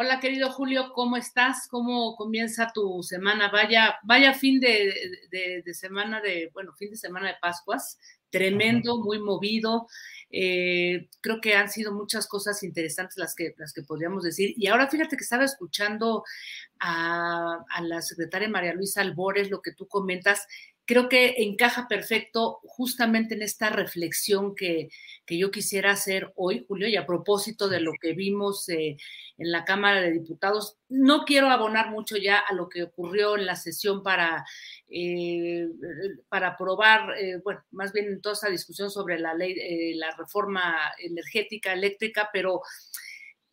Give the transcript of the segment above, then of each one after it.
Hola, querido Julio, ¿cómo estás? ¿Cómo comienza tu semana? Vaya, vaya fin de, de, semana de, bueno, fin de semana de Pascuas, tremendo, muy movido. Eh, creo que han sido muchas cosas interesantes las que, las que podríamos decir. Y ahora fíjate que estaba escuchando a, a la secretaria María Luisa Albores, lo que tú comentas, creo que encaja perfecto justamente en esta reflexión que, yo quisiera hacer hoy, Julio, y a propósito de lo que vimos eh, en la Cámara de Diputados. No quiero abonar mucho ya a lo que ocurrió en la sesión para, eh, para aprobar, eh, bueno, más bien en toda esa discusión sobre la ley, la reforma energética, eléctrica, pero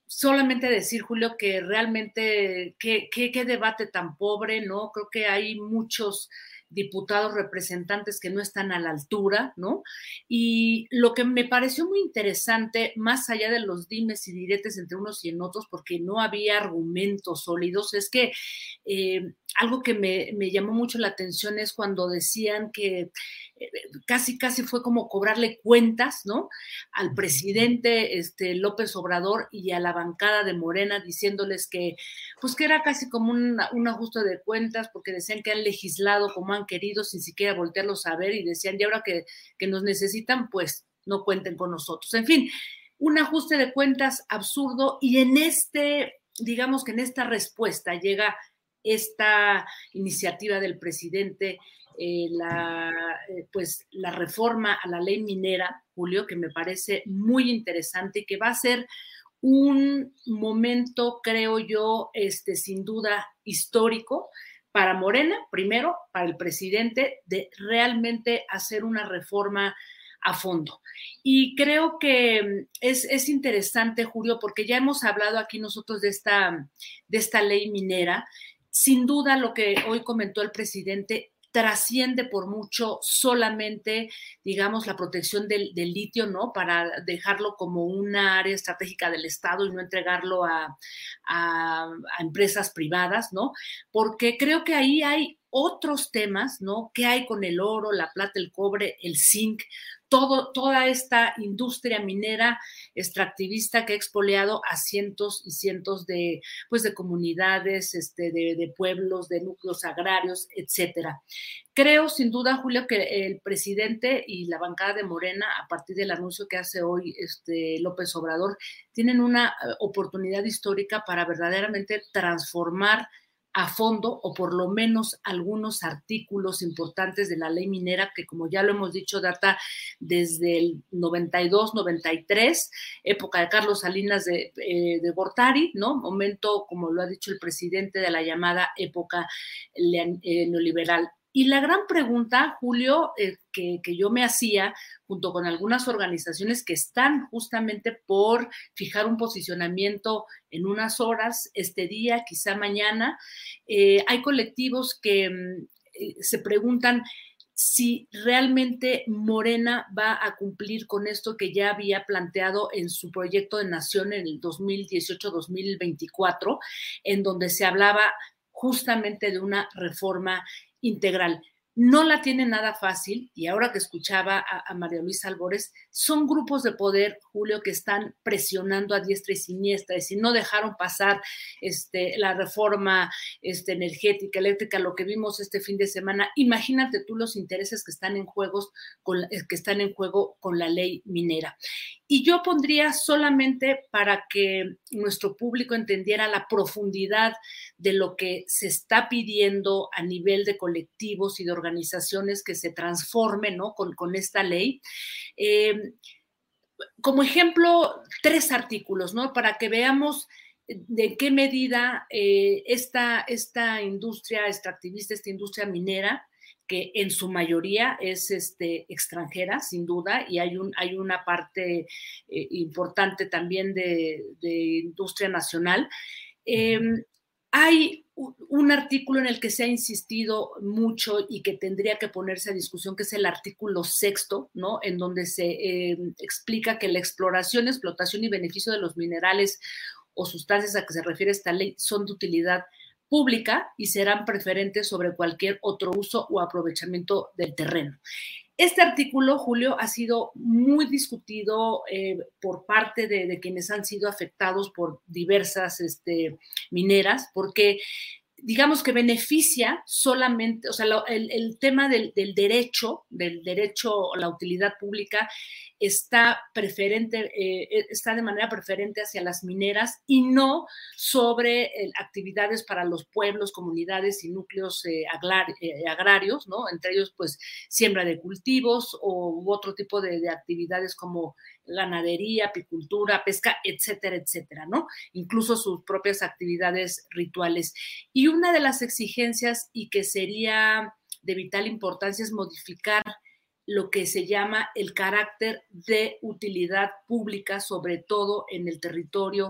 solamente decir, Julio, que realmente qué debate tan pobre, ¿no? Creo que hay muchos diputados representantes que no están a la altura, ¿no? Y lo que me pareció muy interesante, más allá de los dimes y diretes entre unos y en otros, porque no había argumentos sólidos, es que eh, algo que me, me, llamó mucho la atención es cuando decían que eh, casi, casi fue como cobrarle cuentas, ¿no? Al presidente este, López Obrador y a la bancada de Morena diciéndoles que, pues que era casi como un, un ajuste de cuentas porque decían que han legislado como han querido sin siquiera voltearlos a ver y decían, y ahora que, que nos necesitan, pues no cuenten con nosotros. En fin, un ajuste de cuentas absurdo y en este, digamos que en esta respuesta llega esta iniciativa del presidente eh, la, eh, pues, la reforma a la ley minera, Julio, que me parece muy interesante y que va a ser un momento, creo yo, este, sin duda histórico para Morena, primero, para el presidente, de realmente hacer una reforma a fondo. Y creo que es, es, interesante, Julio, porque ya hemos hablado aquí nosotros de esta, de esta ley minera. Sin duda, lo que hoy comentó el presidente trasciende por mucho solamente, digamos, la protección del, litio, ¿no? Para dejarlo como una área estratégica del Estado y no entregarlo a, a, empresas privadas, ¿no? Porque creo que ahí hay otros temas, ¿no? ¿Qué hay con el oro, la plata, el cobre, el zinc? Todo, toda esta industria minera extractivista que ha expoliado a cientos y cientos de, pues, de comunidades, este, de, pueblos, de núcleos agrarios, etcétera. Creo, sin duda, Julio, que el presidente y la bancada de Morena, a partir del anuncio que hace hoy este López Obrador, tienen una eh, oportunidad histórica para verdaderamente transformar a fondo o por lo menos algunos artículos importantes de la ley minera que como ya lo hemos dicho data desde el 92, 93, época de Carlos Salinas de, eh, de Gortari, ¿no? Momento, como lo ha dicho el presidente, de la llamada época eh, neoliberal. Y la gran pregunta, Julio, eh, que, yo me hacía junto con algunas organizaciones que están justamente por fijar un posicionamiento en unas horas, este día, quizá mañana, eh, hay colectivos que mm, eh, se preguntan si realmente Morena va a cumplir con esto que ya había planteado en su proyecto de nación en el 2018-2024, en donde se hablaba justamente de una reforma integral. no la tiene nada fácil y ahora que escuchaba a, María Luisa Albores, son grupos de poder, Julio, que están presionando a diestra y siniestra, y si no dejaron pasar este, la reforma este, energética, eléctrica, lo que vimos este fin de semana, imagínate tú los intereses que están en juegos con, que están en juego con la ley minera. Y yo pondría solamente para que nuestro público entendiera la profundidad de lo que se está pidiendo a nivel de colectivos y de organizaciones que se transformen ¿no? con, esta ley. Eh, como ejemplo, tres artículos, ¿no? Para que veamos de qué medida eh, esta, esta industria extractivista, esta industria minera, que en su mayoría es este, extranjera, sin duda, y hay, un, hay una parte eh, importante también de, industria nacional. Em, hay un artículo en el que se ha insistido mucho y que tendría que ponerse a discusión, que es el artículo sexto, ¿no? En donde se em, explica que la exploración, explotación y beneficio de los minerales o sustancias a que se refiere esta ley son de utilidad y serán preferentes sobre cualquier otro uso o aprovechamiento del terreno. Este artículo, Julio, ha sido muy discutido eh, por parte de, quienes han sido afectados por diversas este, mineras, porque digamos que beneficia solamente, o sea, el, tema del, derecho, del derecho a la utilidad pública, está preferente, eh, está de manera preferente hacia las mineras y no sobre eh, actividades para los pueblos, comunidades y núcleos eh, agrarios, ¿no? Entre ellos, pues, siembra de cultivos o u otro tipo de actividades como ganadería, apicultura, pesca, etcétera, etcétera, ¿no? Incluso sus propias actividades rituales. Y una de las exigencias y que sería de vital importancia es modificar lo que se llama el carácter de utilidad pública, sobre todo en el territorio.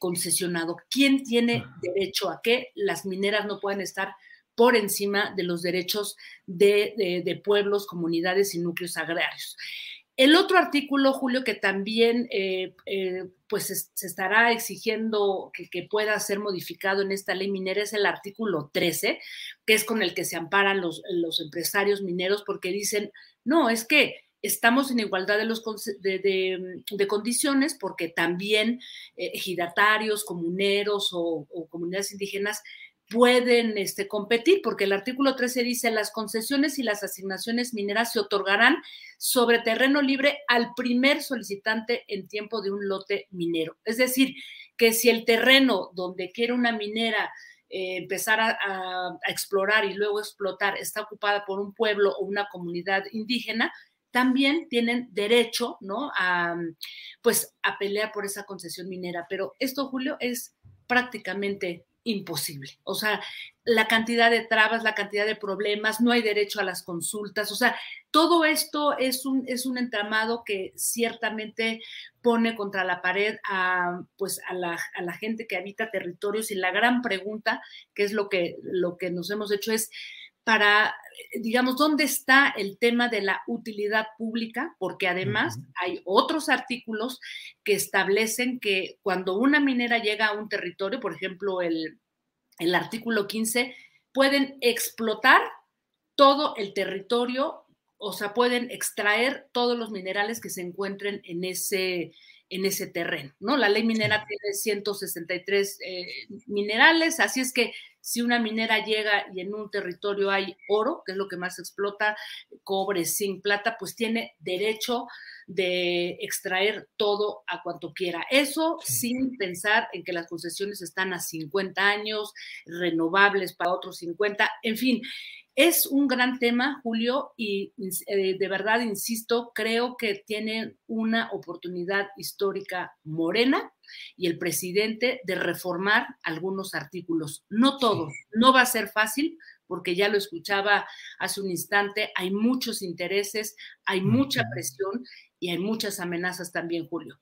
concesionado. ¿Quién tiene derecho a qué? Las mineras no pueden estar por encima de los derechos de, pueblos, comunidades y núcleos agrarios. El otro artículo, Julio, que también eh, eh, pues se estará exigiendo que, pueda ser modificado en esta ley minera es el artículo 13, que es con el que se amparan los, los empresarios mineros porque dicen, no, es que estamos en igualdad de, los, de, condiciones porque también eh, ejidatarios, comuneros o, comunidades indígenas pueden este, competir, porque el artículo 13 dice las concesiones y las asignaciones mineras se otorgarán sobre terreno libre al primer solicitante en tiempo de un lote minero. Es decir, que si el terreno donde quiere una minera eh, empezar a, explorar y luego explotar está ocupada por un pueblo o una comunidad indígena, también tienen derecho, ¿no? A, pues, a pelear por esa concesión minera. Pero esto, Julio, es prácticamente imposible. O sea, la cantidad de trabas, la cantidad de problemas, no hay derecho a las consultas. O sea, todo esto es un, es un entramado que ciertamente pone contra la pared a, pues, a, la, a la gente que habita territorios y la gran pregunta, que es lo que, lo que nos hemos hecho, es para, digamos, dónde está el tema de la utilidad pública, porque además hay otros artículos que establecen que cuando una minera llega a un territorio, por ejemplo, el, el artículo 15, pueden explotar todo el territorio, o sea, pueden extraer todos los minerales que se encuentren en ese, en ese terreno, ¿no? La ley minera tiene 163 eh, minerales, así es que si una minera llega y en un territorio hay oro, que es lo que más explota, cobre, zinc, plata, pues tiene derecho de extraer todo a cuanto quiera. Eso sin pensar en que las concesiones están a 50 años, renovables para otros 50, en fin. Es un gran tema, Julio, y eh, de verdad, insisto, creo que tiene una oportunidad histórica morena y el presidente de reformar algunos artículos. No todos, no va a ser fácil, porque ya lo escuchaba hace un instante, hay muchos intereses, hay mucha presión y hay muchas amenazas también, Julio.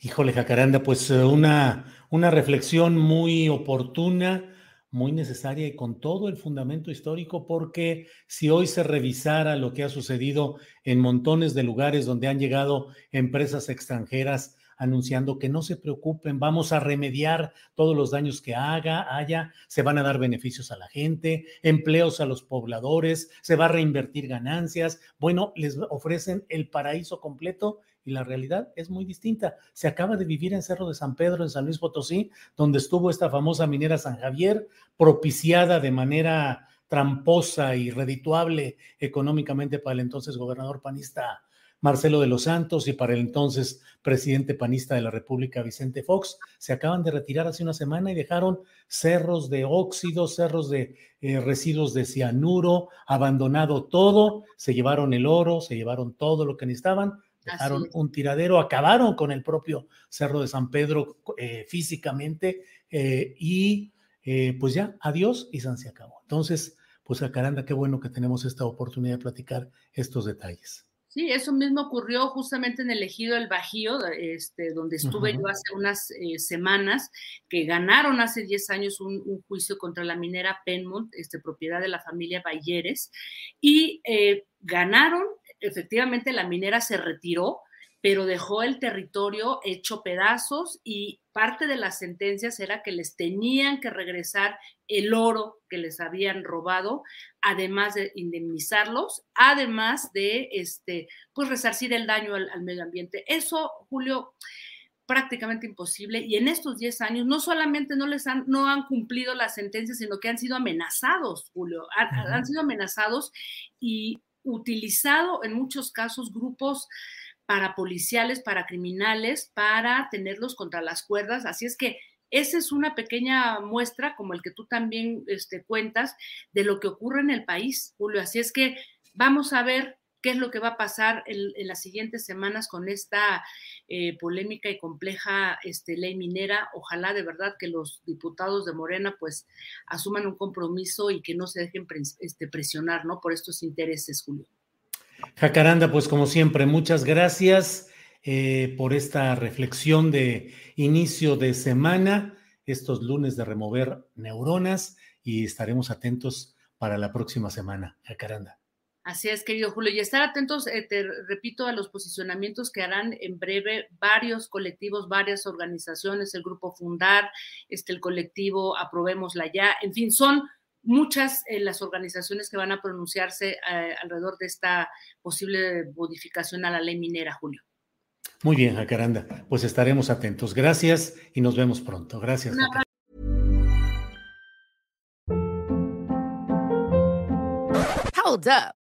Híjole, Jacaranda, pues eh, una, una reflexión muy oportuna, muy necesaria y con todo el fundamento histórico, porque si hoy se revisara lo que ha sucedido en montones de lugares donde han llegado empresas extranjeras anunciando que no se preocupen, vamos a remediar todos los daños que haga, haya, se van a dar beneficios a la gente, empleos a los pobladores, se va a reinvertir ganancias. Bueno, les ofrecen el paraíso completo y la realidad es muy distinta. Se acaba de vivir en Cerro de San Pedro, en San Luis Potosí, donde estuvo esta famosa minera San Javier, propiciada de manera tramposa y redituable económicamente para el entonces gobernador panista Marcelo de los Santos y para el entonces presidente panista de la República, Vicente Fox, se acaban de retirar hace una semana y dejaron cerros de óxidos, cerros de eh, residuos de cianuro, abandonado todo, se llevaron el oro, se llevaron todo lo que necesitaban, dejaron un tiradero, acabaron con el propio Cerro de San Pedro eh, físicamente eh, y pues ya, adiós y San se acabó. Entonces, pues a Caranda, qué bueno que tenemos esta oportunidad de platicar estos detalles. Sí, eso mismo ocurrió justamente en el ejido El Bajío, este, donde estuve yo hace unas eh, semanas, que ganaron hace 10 años un, juicio contra la minera Penmont, este, propiedad de la familia Bayeres, y eh, ganaron, efectivamente la minera se retiró, pero dejó el territorio hecho pedazos y parte de las sentencias era que les tenían que regresar el oro que les habían robado, además de indemnizarlos, además de este, pues resarcir el daño al, medio ambiente. Eso, Julio, prácticamente imposible. Y en estos 10 años no solamente no les han no han cumplido las sentencias, sino que han sido amenazados, Julio, han sido amenazados y utilizado en muchos casos grupos para policiales, para criminales, para tenerlos contra las cuerdas. Así es que esa es una pequeña muestra, como el que tú también este, cuentas, de lo que ocurre en el país, Julio. Así es que vamos a ver qué es lo que va a pasar en, las siguientes semanas con esta eh, polémica y compleja este, ley minera. Ojalá de verdad que los diputados de Morena pues asuman un compromiso y que no se dejen este, presionar ¿no? por estos intereses, Julio. Jacaranda, pues como siempre, muchas gracias eh, por esta reflexión de inicio de semana, estos lunes de remover neuronas y estaremos atentos para la próxima semana. Jacaranda. Así es, querido Julio, y estar atentos, eh, te repito, a los posicionamientos que harán en breve varios colectivos, varias organizaciones, el Grupo Fundar, este, el colectivo Aprobémosla Ya, en fin, son muchas eh, las organizaciones que van a pronunciarse eh, alrededor de esta posible modificación a la ley minera, Julio. Muy bien, Jacaranda. Pues estaremos atentos. Gracias y nos vemos pronto. Gracias. Hold up.